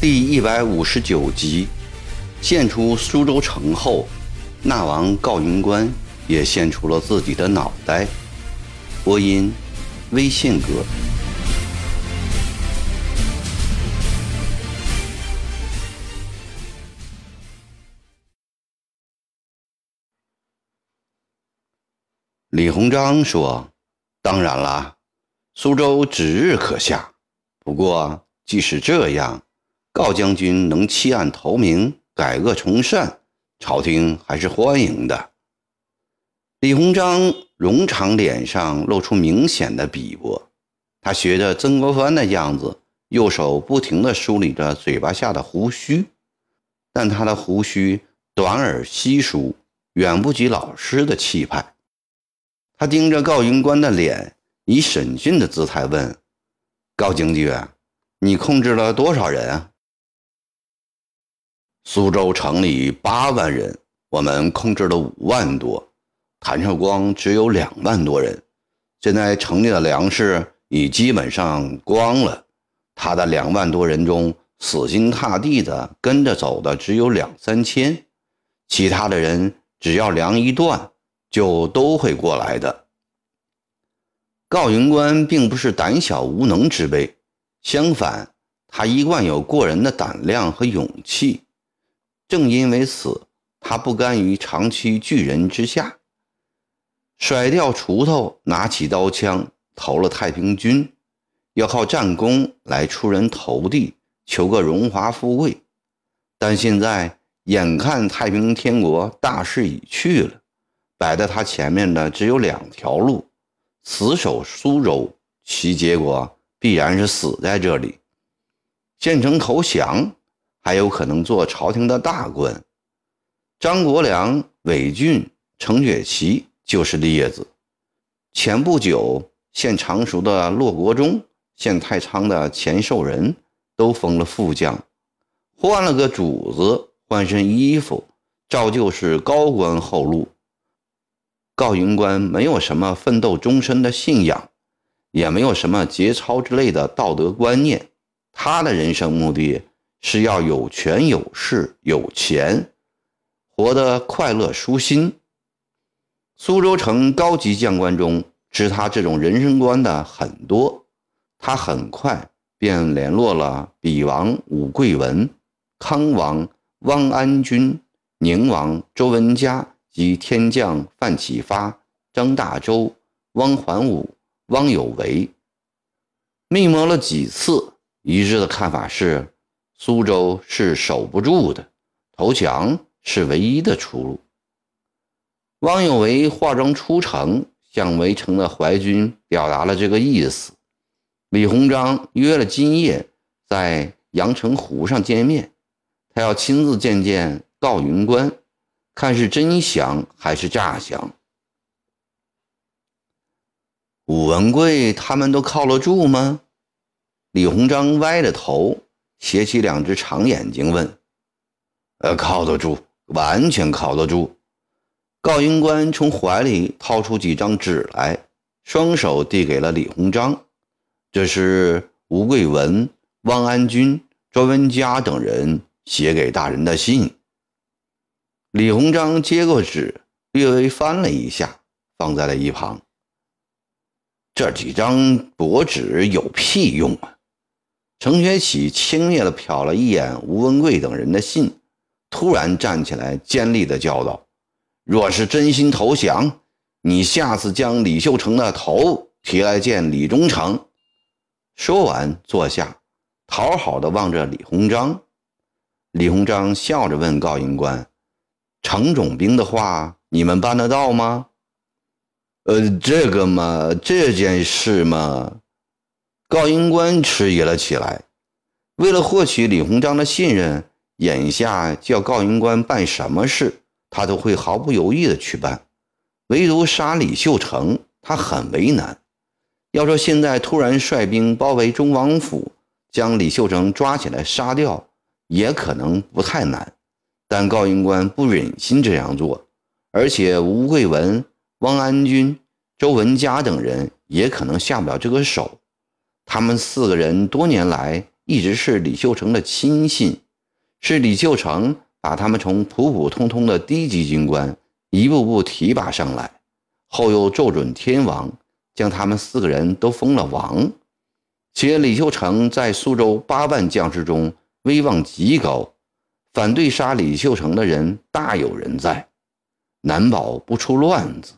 第一百五十九集，献出苏州城后，那王告云关也献出了自己的脑袋。播音：微信哥。李鸿章说：“当然啦，苏州指日可下。不过，即使这样。”告将军能弃暗投明，改恶从善，朝廷还是欢迎的。李鸿章容长脸上露出明显的鄙薄，他学着曾国藩的样子，右手不停地梳理着嘴巴下的胡须，但他的胡须短而稀疏，远不及老师的气派。他盯着告云官的脸，以审讯的姿态问：“高将军，你控制了多少人啊？”苏州城里八万人，我们控制了五万多，谭绍光只有两万多人。现在城里的粮食已基本上光了，他的两万多人中，死心塌地的跟着走的只有两三千，其他的人只要粮一断，就都会过来的。告云关并不是胆小无能之辈，相反，他一贯有过人的胆量和勇气。正因为此，他不甘于长期巨人之下，甩掉锄头，拿起刀枪，投了太平军，要靠战功来出人头地，求个荣华富贵。但现在眼看太平天国大势已去了，摆在他前面的只有两条路：死守苏州，其结果必然是死在这里；县城投降。还有可能做朝廷的大官，张国良、韦俊、程雪琪就是例子。前不久，现常熟的骆国忠、现太仓的钱寿仁都封了副将，换了个主子，换身衣服，照旧是高官厚禄。告云官没有什么奋斗终身的信仰，也没有什么节操之类的道德观念，他的人生目的。是要有权有势有钱，活得快乐舒心。苏州城高级将官中，知他这种人生观的很多。他很快便联络了比王武贵文、康王汪安君、宁王周文嘉及天将范启发、张大周、汪桓武、汪有为，密谋了几次，一致的看法是。苏州是守不住的，投降是唯一的出路。汪有为化妆出城，向围城的淮军表达了这个意思。李鸿章约了今夜在阳澄湖上见面，他要亲自见见告云关，看是真降还是诈降。武文贵他们都靠得住吗？李鸿章歪着头。斜起两只长眼睛问：“呃，靠得住，完全靠得住。”告云官从怀里掏出几张纸来，双手递给了李鸿章：“这是吴桂文、汪安军、周文嘉等人写给大人的信。”李鸿章接过纸，略微翻了一下，放在了一旁。这几张薄纸有屁用啊！程学启轻蔑地瞟了一眼吴文贵等人的信，突然站起来，尖利地叫道：“若是真心投降，你下次将李秀成的头提来见李忠诚。”说完，坐下，讨好的望着李鸿章。李鸿章笑着问告云关：“程种兵的话，你们办得到吗？”“呃，这个嘛，这件事嘛。”告云关迟疑了起来，为了获取李鸿章的信任，眼下叫告云关办什么事，他都会毫不犹豫地去办。唯独杀李秀成，他很为难。要说现在突然率兵包围中王府，将李秀成抓起来杀掉，也可能不太难。但高云关不忍心这样做，而且吴桂文、汪安军、周文佳等人也可能下不了这个手。他们四个人多年来一直是李秀成的亲信，是李秀成把他们从普普通通的低级军官一步步提拔上来，后又奏准天王将他们四个人都封了王。且李秀成在苏州八万将士中威望极高，反对杀李秀成的人大有人在，难保不出乱子。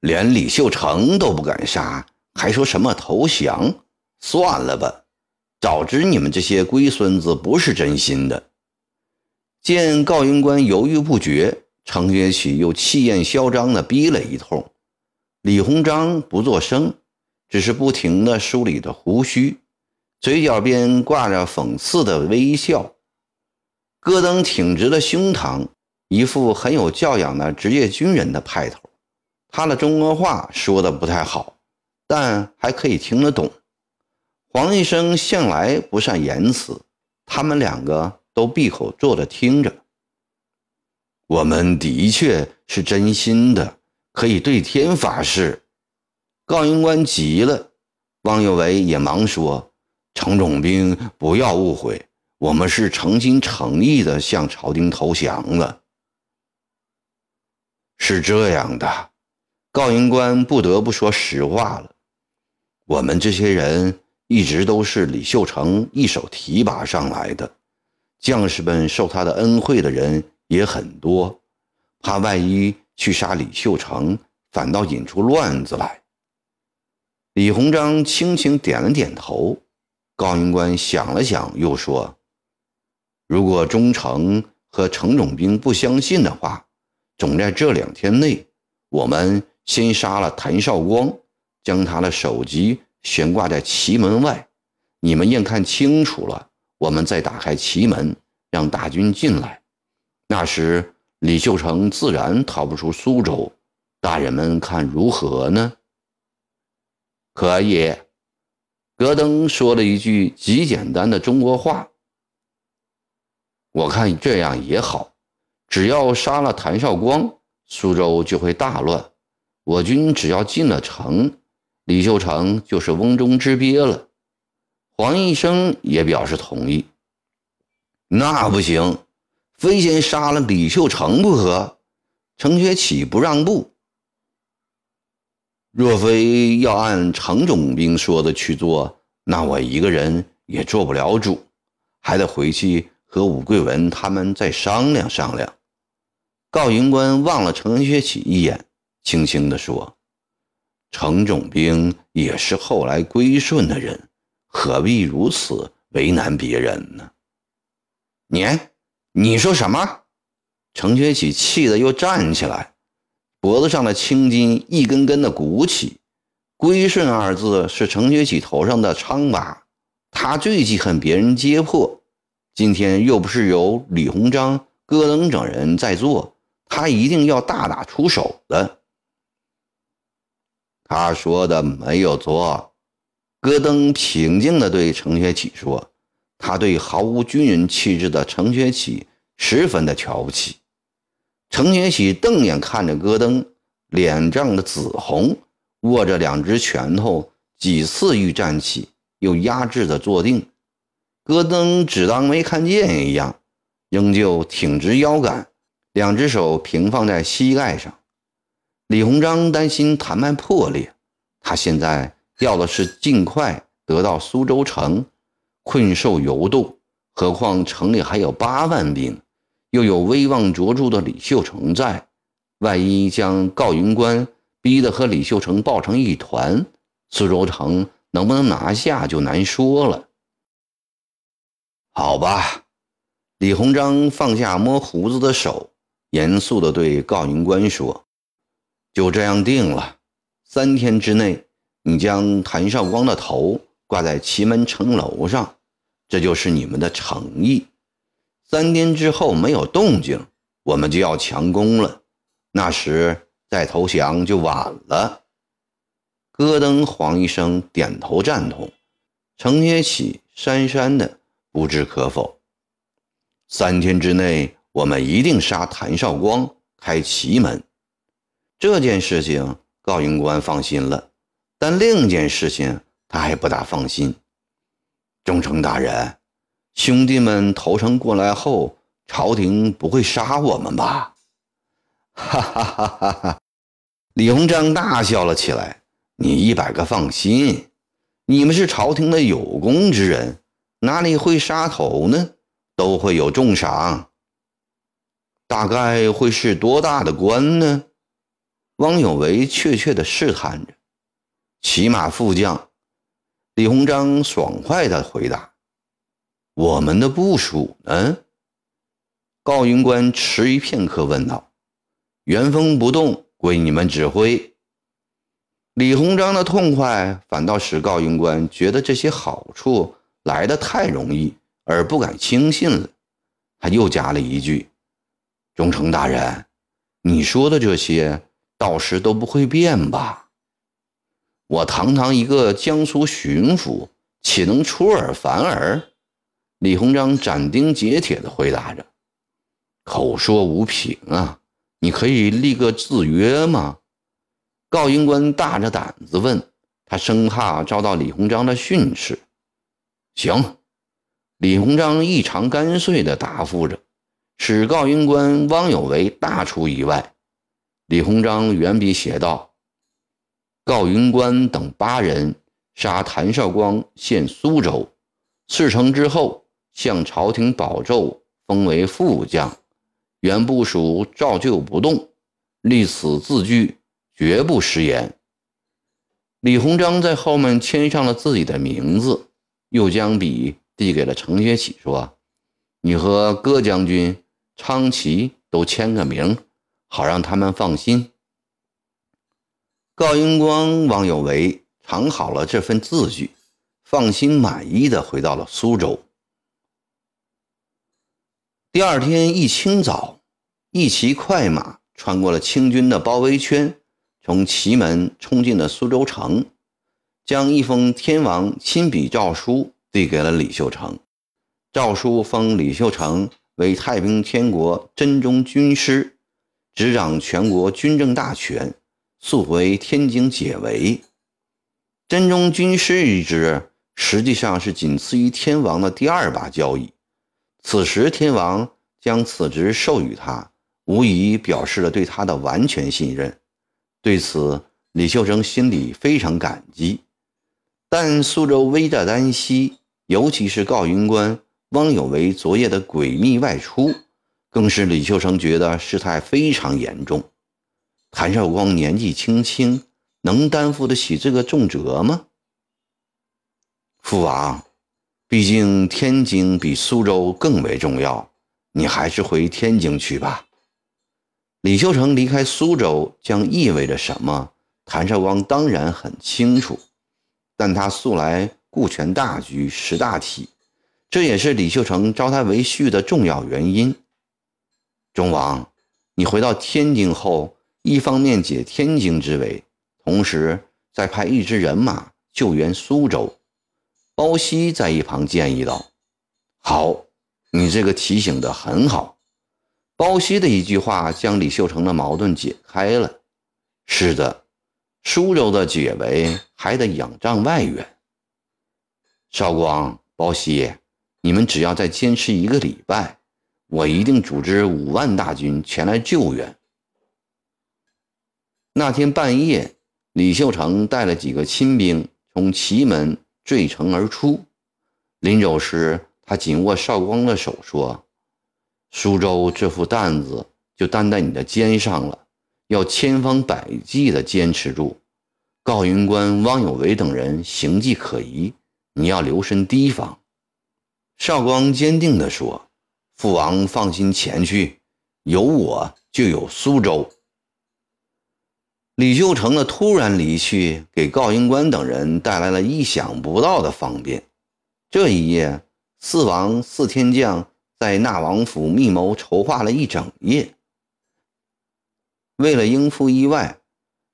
连李秀成都不敢杀，还说什么投降？算了吧，早知你们这些龟孙子不是真心的。见告云官犹豫不决，程学启又气焰嚣张地逼了一通。李鸿章不作声。只是不停地梳理着胡须，嘴角边挂着讽刺的微笑。戈登挺直了胸膛，一副很有教养的职业军人的派头。他的中国话说的不太好，但还可以听得懂。黄医生向来不善言辞，他们两个都闭口坐着听着。我们的确是真心的，可以对天发誓。告云官急了，汪有为也忙说：“程总兵，不要误会，我们是诚心诚意的向朝廷投降了。”是这样的，告云官不得不说实话了。我们这些人一直都是李秀成一手提拔上来的，将士们受他的恩惠的人也很多，怕万一去杀李秀成，反倒引出乱子来。李鸿章轻轻点了点头，高云官想了想，又说：“如果忠诚和程总兵不相信的话，总在这两天内，我们先杀了谭绍光，将他的首级悬挂在旗门外。你们眼看清楚了，我们再打开旗门，让大军进来。那时李秀成自然逃不出苏州。大人们看如何呢？”可以，戈登说了一句极简单的中国话。我看这样也好，只要杀了谭绍光，苏州就会大乱。我军只要进了城，李秀成就是瓮中之鳖了。黄医生也表示同意。那不行，非先杀了李秀成不可。程学启不让步。若非要按程总兵说的去做，那我一个人也做不了主，还得回去和武桂文他们再商量商量。告云官望了程学启一眼，轻轻地说：“程总兵也是后来归顺的人，何必如此为难别人呢？”你，你说什么？程学启气得又站起来。脖子上的青筋一根根的鼓起，“归顺”二字是程学启头上的疮疤，他最记恨别人揭破。今天又不是由李鸿章、戈登等人在做，他一定要大打出手的。他说的没有错，戈登平静地对程学启说：“他对毫无军人气质的程学启十分的瞧不起。”程学启瞪眼看着戈登，脸涨得紫红，握着两只拳头，几次欲站起，又压制的坐定。戈登只当没看见一样，仍旧挺直腰杆，两只手平放在膝盖上。李鸿章担心谈判破裂，他现在要的是尽快得到苏州城，困兽犹斗，何况城里还有八万兵。又有威望卓著的李秀成在，万一将告云官逼得和李秀成抱成一团，苏州城能不能拿下就难说了。好吧，李鸿章放下摸胡子的手，严肃地对告云官说：“就这样定了，三天之内，你将谭绍光的头挂在祁门城楼上，这就是你们的诚意。”三天之后没有动静，我们就要强攻了。那时再投降就晚了。戈登、黄医生点头赞同，程学启讪讪的不置可否。三天之内，我们一定杀谭绍光，开奇门。这件事情，高云官放心了，但另一件事情他还不大放心。忠诚大人，兄弟们投诚过来后，朝廷不会杀我们吧？哈哈哈哈哈！李鸿章大笑了起来。你一百个放心，你们是朝廷的有功之人，哪里会杀头呢？都会有重赏。大概会是多大的官呢？汪有为确切地试探着，骑马副将。李鸿章爽快地回答：“我们的部署呢？”高云官迟疑片刻，问道：“原封不动归你们指挥。”李鸿章的痛快，反倒使高云官觉得这些好处来得太容易，而不敢轻信了。他又加了一句：“忠诚大人，你说的这些。”到时都不会变吧？我堂堂一个江苏巡抚，岂能出尔反尔？李鸿章斩钉截铁地回答着：“口说无凭啊，你可以立个字约吗？”告英官大着胆子问他，生怕遭到李鸿章的训斥。行，李鸿章异常干脆地答复着，使告英官汪有为大出意外。李鸿章原笔写道：“告云官等八人杀谭绍光，献苏州。事成之后，向朝廷保奏，封为副将。原部署照旧不动，立此字据，绝不食言。”李鸿章在后面签上了自己的名字，又将笔递给了程学启，说：“你和戈将军、昌祺都签个名。”好让他们放心。高英光、王有为藏好了这份字据，放心满意的回到了苏州。第二天一清早，一骑快马穿过了清军的包围圈，从祁门冲进了苏州城，将一封天王亲笔诏书递给了李秀成。诏书封李秀成为太平天国真宗军师。执掌全国军政大权，速回天津解围。真宗军师一职，实际上是仅次于天王的第二把交椅。此时天王将此职授予他，无疑表示了对他的完全信任。对此，李秀成心里非常感激。但苏州危在旦夕，尤其是告云官汪有为昨夜的诡秘外出。更是李秀成觉得事态非常严重。谭绍光年纪轻轻，能担负得起这个重责吗？父王，毕竟天津比苏州更为重要，你还是回天津去吧。李秀成离开苏州将意味着什么？谭绍光当然很清楚，但他素来顾全大局、识大体，这也是李秀成招他为婿的重要原因。忠王，你回到天津后，一方面解天津之围，同时再派一支人马救援苏州。包熙在一旁建议道：“好，你这个提醒的很好。”包熙的一句话将李秀成的矛盾解开了。是的，苏州的解围还得仰仗外援。少光、包西，你们只要再坚持一个礼拜。我一定组织五万大军前来救援。那天半夜，李秀成带了几个亲兵从祁门坠城而出。临走时，他紧握少光的手说：“苏州这副担子就担在你的肩上了，要千方百计地坚持住。告云官汪有为等人行迹可疑，你要留神提防。”少光坚定地说。父王放心前去，有我就有苏州。李秀成的突然离去，给高英官等人带来了意想不到的方便。这一夜，四王四天将在纳王府密谋筹划了一整夜。为了应付意外，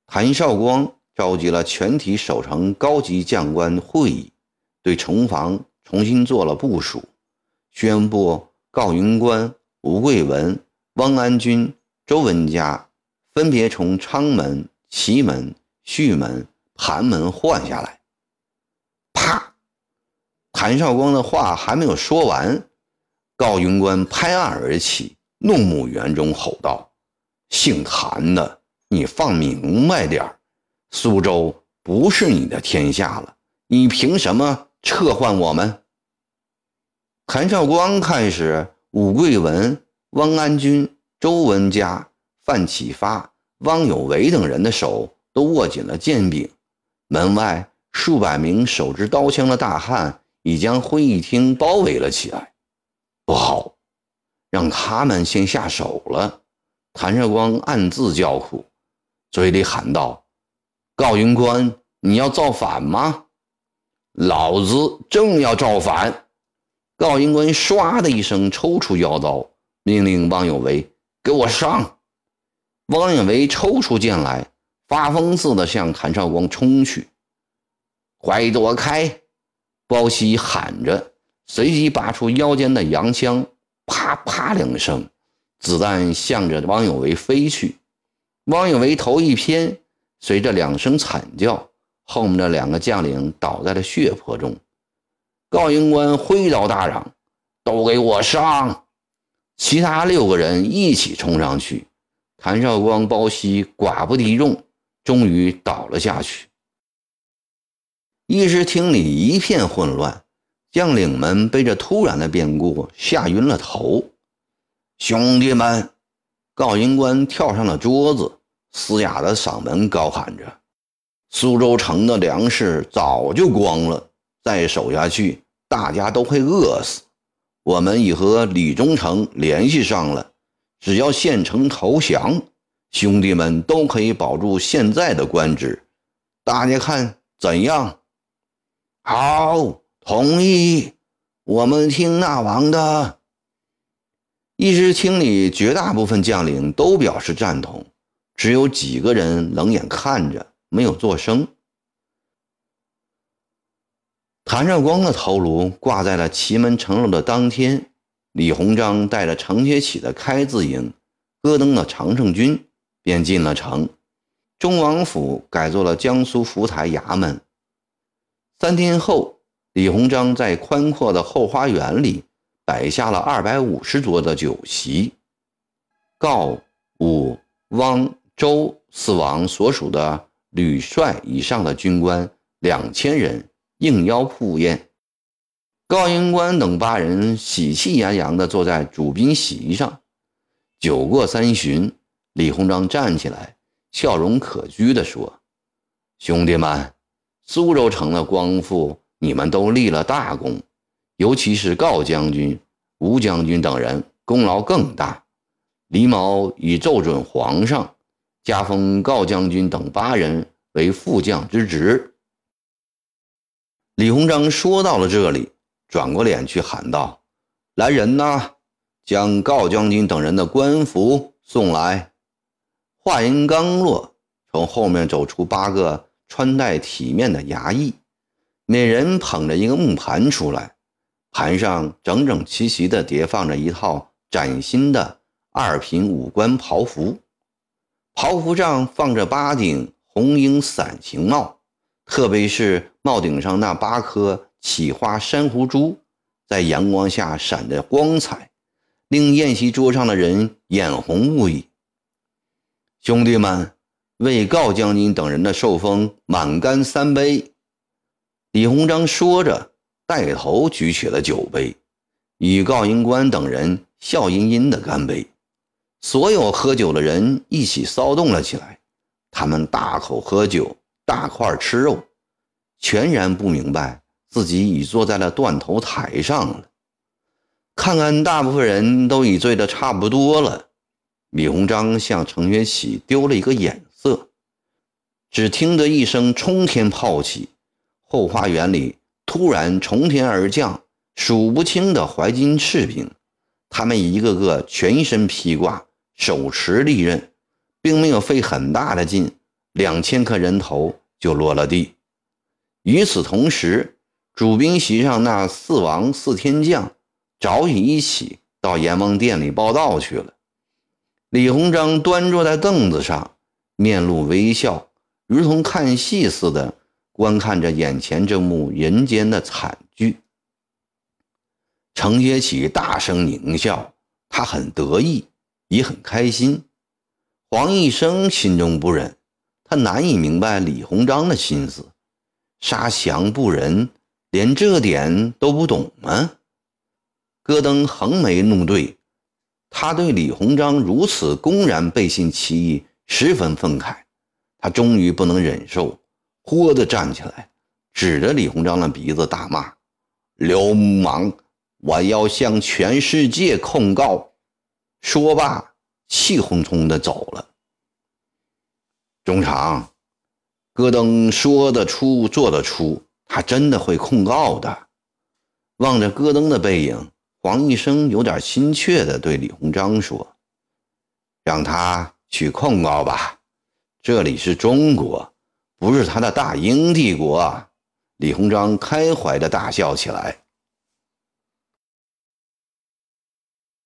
谭绍光召集了全体守城高级将官会议，对城防重新做了部署，宣布。告云官吴桂文、汪安军、周文家分别从昌门、祁门、胥门、盘门换下来。啪！谭绍光的话还没有说完，高云官拍案而起，怒目圆睁吼道：“姓谭的，你放明白点苏州不是你的天下了，你凭什么撤换我们？”谭绍光开始，武贵文、汪安军、周文嘉、范启发、汪有为等人的手都握紧了剑柄。门外数百名手执刀枪的大汉已将会议厅包围了起来。不好，让他们先下手了。谭绍光暗自叫苦，嘴里喊道：“高云官，你要造反吗？老子正要造反！”高云官唰的一声抽出腰刀，命令汪有为：“给我上！”汪有为抽出剑来，发疯似的向谭绍光冲去。“快躲开！”包西喊着，随即拔出腰间的洋枪，啪啪两声。子弹向着汪有为飞去，汪有为头一偏，随着两声惨叫，后面的两个将领倒在了血泊中。高英官挥刀大嚷：“都给我上！”其他六个人一起冲上去，谭绍光、包熙寡不敌众，终于倒了下去。议事厅里一片混乱，将领们被这突然的变故吓晕了头。兄弟们，高营官跳上了桌子，嘶哑的嗓门高喊着：“苏州城的粮食早就光了，再守下去，大家都会饿死。我们已和李忠诚联系上了，只要县城投降，兄弟们都可以保住现在的官职。大家看怎样？”“好，同意。我们听那王的。”议事厅里绝大部分将领都表示赞同，只有几个人冷眼看着，没有作声。谭绍光的头颅挂在了祁门城楼的当天，李鸿章带着程学启的开字营、戈登的常胜军便进了城，中王府改做了江苏福台衙门。三天后，李鸿章在宽阔的后花园里。摆下了二百五十桌的酒席，告武汪周四王所属的旅帅以上的军官两千人应邀赴宴。高英官等八人喜气洋洋地坐在主宾席上。酒过三巡，李鸿章站起来，笑容可掬地说：“兄弟们，苏州城的光复，你们都立了大功。”尤其是高将军、吴将军等人功劳更大。李某已奏准皇上，加封高将军等八人为副将之职。李鸿章说到了这里，转过脸去喊道：“来人呐，将高将军等人的官服送来。”话音刚落，从后面走出八个穿戴体面的衙役，每人捧着一个木盘出来。盘上整整齐齐地叠放着一套崭新的二品武官袍服，袍服上放着八顶红缨伞形帽，特别是帽顶上那八颗起花珊瑚珠，在阳光下闪着光彩，令宴席桌上的人眼红不已。兄弟们，为告将军等人的寿封满干三杯！李鸿章说着。带头举起了酒杯，与告英官等人笑吟吟的干杯。所有喝酒的人一起骚动了起来，他们大口喝酒，大块吃肉，全然不明白自己已坐在了断头台上了。看看大部分人都已醉得差不多了，李鸿章向程学启丢了一个眼色，只听得一声冲天炮起，后花园里。突然从天而降数不清的淮金士兵，他们一个个全身披挂，手持利刃，并没有费很大的劲，两千颗人头就落了地。与此同时，主宾席上那四王四天将早已一起到阎王殿里报道去了。李鸿章端坐在凳子上，面露微笑，如同看戏似的观看着眼前这幕人间的惨剧。程学启大声狞笑，他很得意，也很开心。黄一生心中不忍，他难以明白李鸿章的心思，杀降不仁，连这点都不懂吗？戈登横眉怒对，他对李鸿章如此公然背信弃义十分愤慨。他终于不能忍受，豁地站起来，指着李鸿章的鼻子大骂：“流氓！我要向全世界控告！”说罢。气哄哄的走了。中场，戈登说得出，做得出，他真的会控告的。望着戈登的背影，黄医生有点心怯的对李鸿章说：“让他去控告吧，这里是中国，不是他的大英帝国。”李鸿章开怀的大笑起来。